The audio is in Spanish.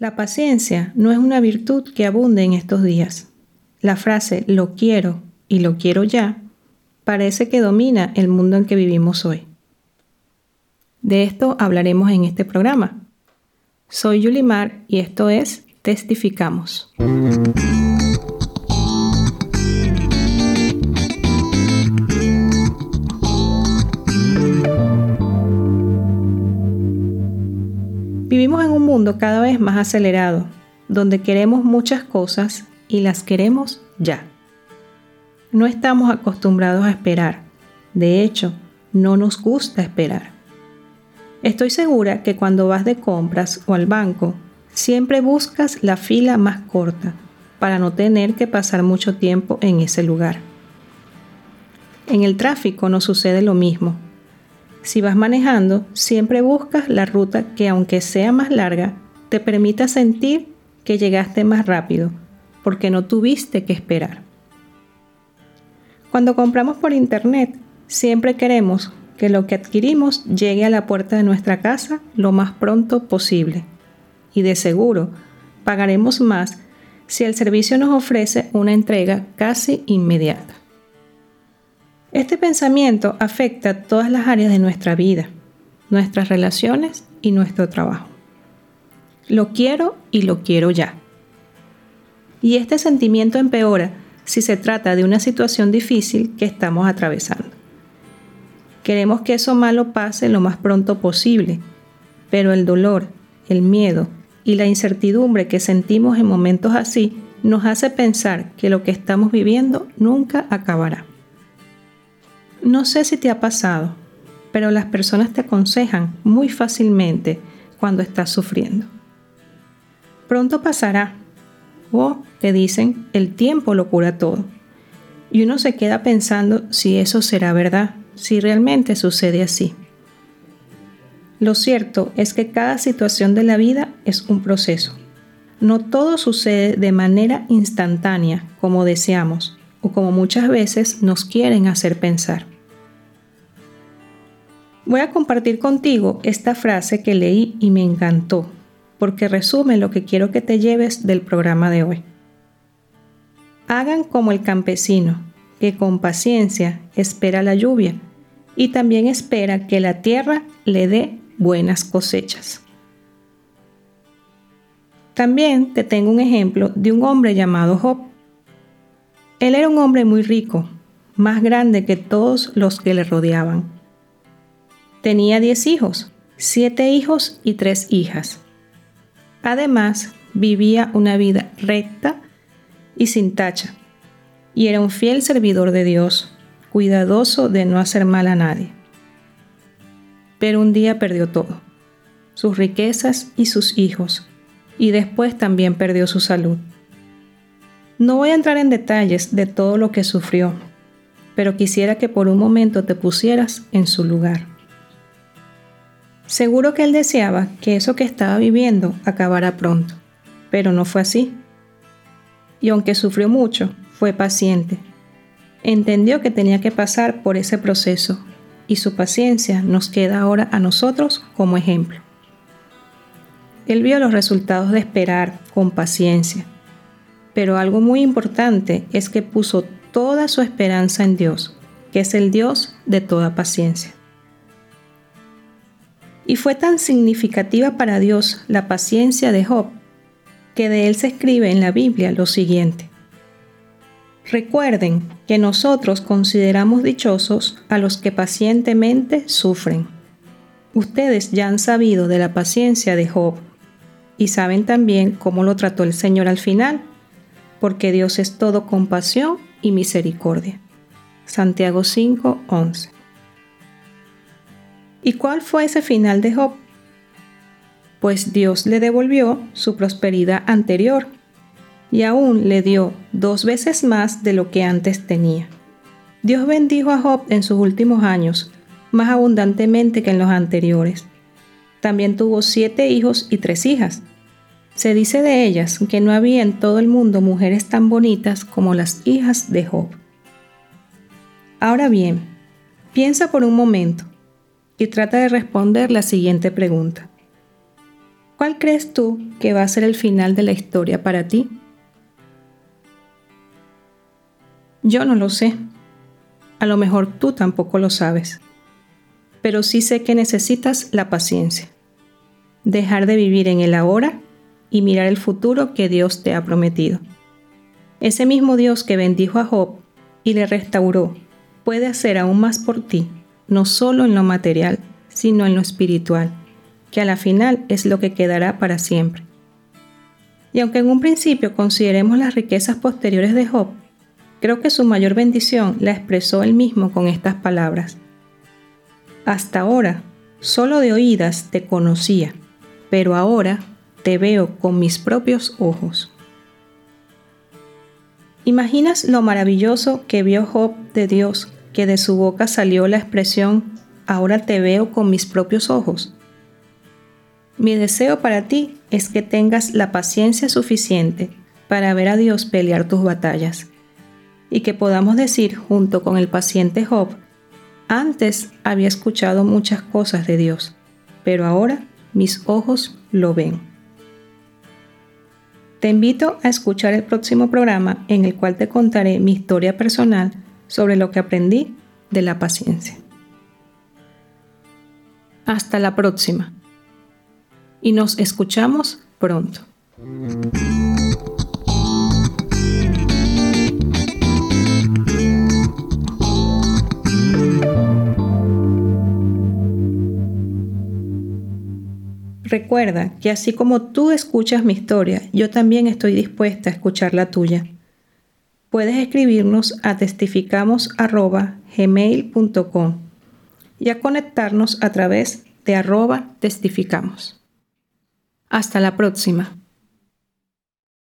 La paciencia no es una virtud que abunde en estos días. La frase lo quiero y lo quiero ya parece que domina el mundo en que vivimos hoy. De esto hablaremos en este programa. Soy Yulimar y esto es Testificamos. Vivimos en un mundo cada vez más acelerado, donde queremos muchas cosas y las queremos ya. No estamos acostumbrados a esperar. De hecho, no nos gusta esperar. Estoy segura que cuando vas de compras o al banco, siempre buscas la fila más corta para no tener que pasar mucho tiempo en ese lugar. En el tráfico no sucede lo mismo. Si vas manejando, siempre buscas la ruta que aunque sea más larga, te permita sentir que llegaste más rápido, porque no tuviste que esperar. Cuando compramos por internet, siempre queremos que lo que adquirimos llegue a la puerta de nuestra casa lo más pronto posible. Y de seguro, pagaremos más si el servicio nos ofrece una entrega casi inmediata. Este pensamiento afecta todas las áreas de nuestra vida, nuestras relaciones y nuestro trabajo. Lo quiero y lo quiero ya. Y este sentimiento empeora si se trata de una situación difícil que estamos atravesando. Queremos que eso malo pase lo más pronto posible, pero el dolor, el miedo y la incertidumbre que sentimos en momentos así nos hace pensar que lo que estamos viviendo nunca acabará. No sé si te ha pasado, pero las personas te aconsejan muy fácilmente cuando estás sufriendo. Pronto pasará. O te dicen, el tiempo lo cura todo. Y uno se queda pensando si eso será verdad, si realmente sucede así. Lo cierto es que cada situación de la vida es un proceso. No todo sucede de manera instantánea como deseamos o como muchas veces nos quieren hacer pensar. Voy a compartir contigo esta frase que leí y me encantó, porque resume lo que quiero que te lleves del programa de hoy. Hagan como el campesino, que con paciencia espera la lluvia y también espera que la tierra le dé buenas cosechas. También te tengo un ejemplo de un hombre llamado Job. Él era un hombre muy rico, más grande que todos los que le rodeaban. Tenía diez hijos, siete hijos y tres hijas. Además, vivía una vida recta y sin tacha, y era un fiel servidor de Dios, cuidadoso de no hacer mal a nadie. Pero un día perdió todo, sus riquezas y sus hijos, y después también perdió su salud. No voy a entrar en detalles de todo lo que sufrió, pero quisiera que por un momento te pusieras en su lugar. Seguro que él deseaba que eso que estaba viviendo acabara pronto, pero no fue así. Y aunque sufrió mucho, fue paciente. Entendió que tenía que pasar por ese proceso y su paciencia nos queda ahora a nosotros como ejemplo. Él vio los resultados de esperar con paciencia, pero algo muy importante es que puso toda su esperanza en Dios, que es el Dios de toda paciencia. Y fue tan significativa para Dios la paciencia de Job que de él se escribe en la Biblia lo siguiente. Recuerden que nosotros consideramos dichosos a los que pacientemente sufren. Ustedes ya han sabido de la paciencia de Job y saben también cómo lo trató el Señor al final, porque Dios es todo compasión y misericordia. Santiago 5:11 ¿Y cuál fue ese final de Job? Pues Dios le devolvió su prosperidad anterior y aún le dio dos veces más de lo que antes tenía. Dios bendijo a Job en sus últimos años, más abundantemente que en los anteriores. También tuvo siete hijos y tres hijas. Se dice de ellas que no había en todo el mundo mujeres tan bonitas como las hijas de Job. Ahora bien, piensa por un momento y trata de responder la siguiente pregunta. ¿Cuál crees tú que va a ser el final de la historia para ti? Yo no lo sé. A lo mejor tú tampoco lo sabes. Pero sí sé que necesitas la paciencia. Dejar de vivir en el ahora y mirar el futuro que Dios te ha prometido. Ese mismo Dios que bendijo a Job y le restauró puede hacer aún más por ti, no solo en lo material, sino en lo espiritual, que a la final es lo que quedará para siempre. Y aunque en un principio consideremos las riquezas posteriores de Job, creo que su mayor bendición la expresó él mismo con estas palabras. Hasta ahora, solo de oídas te conocía, pero ahora te veo con mis propios ojos. ¿Imaginas lo maravilloso que vio Job de Dios, que de su boca salió la expresión, ahora te veo con mis propios ojos? Mi deseo para ti es que tengas la paciencia suficiente para ver a Dios pelear tus batallas y que podamos decir junto con el paciente Job, antes había escuchado muchas cosas de Dios, pero ahora mis ojos lo ven. Te invito a escuchar el próximo programa en el cual te contaré mi historia personal sobre lo que aprendí de la paciencia. Hasta la próxima y nos escuchamos pronto. Recuerda que así como tú escuchas mi historia, yo también estoy dispuesta a escuchar la tuya. Puedes escribirnos a testificamos.gmail.com y a conectarnos a través de arroba testificamos. Hasta la próxima.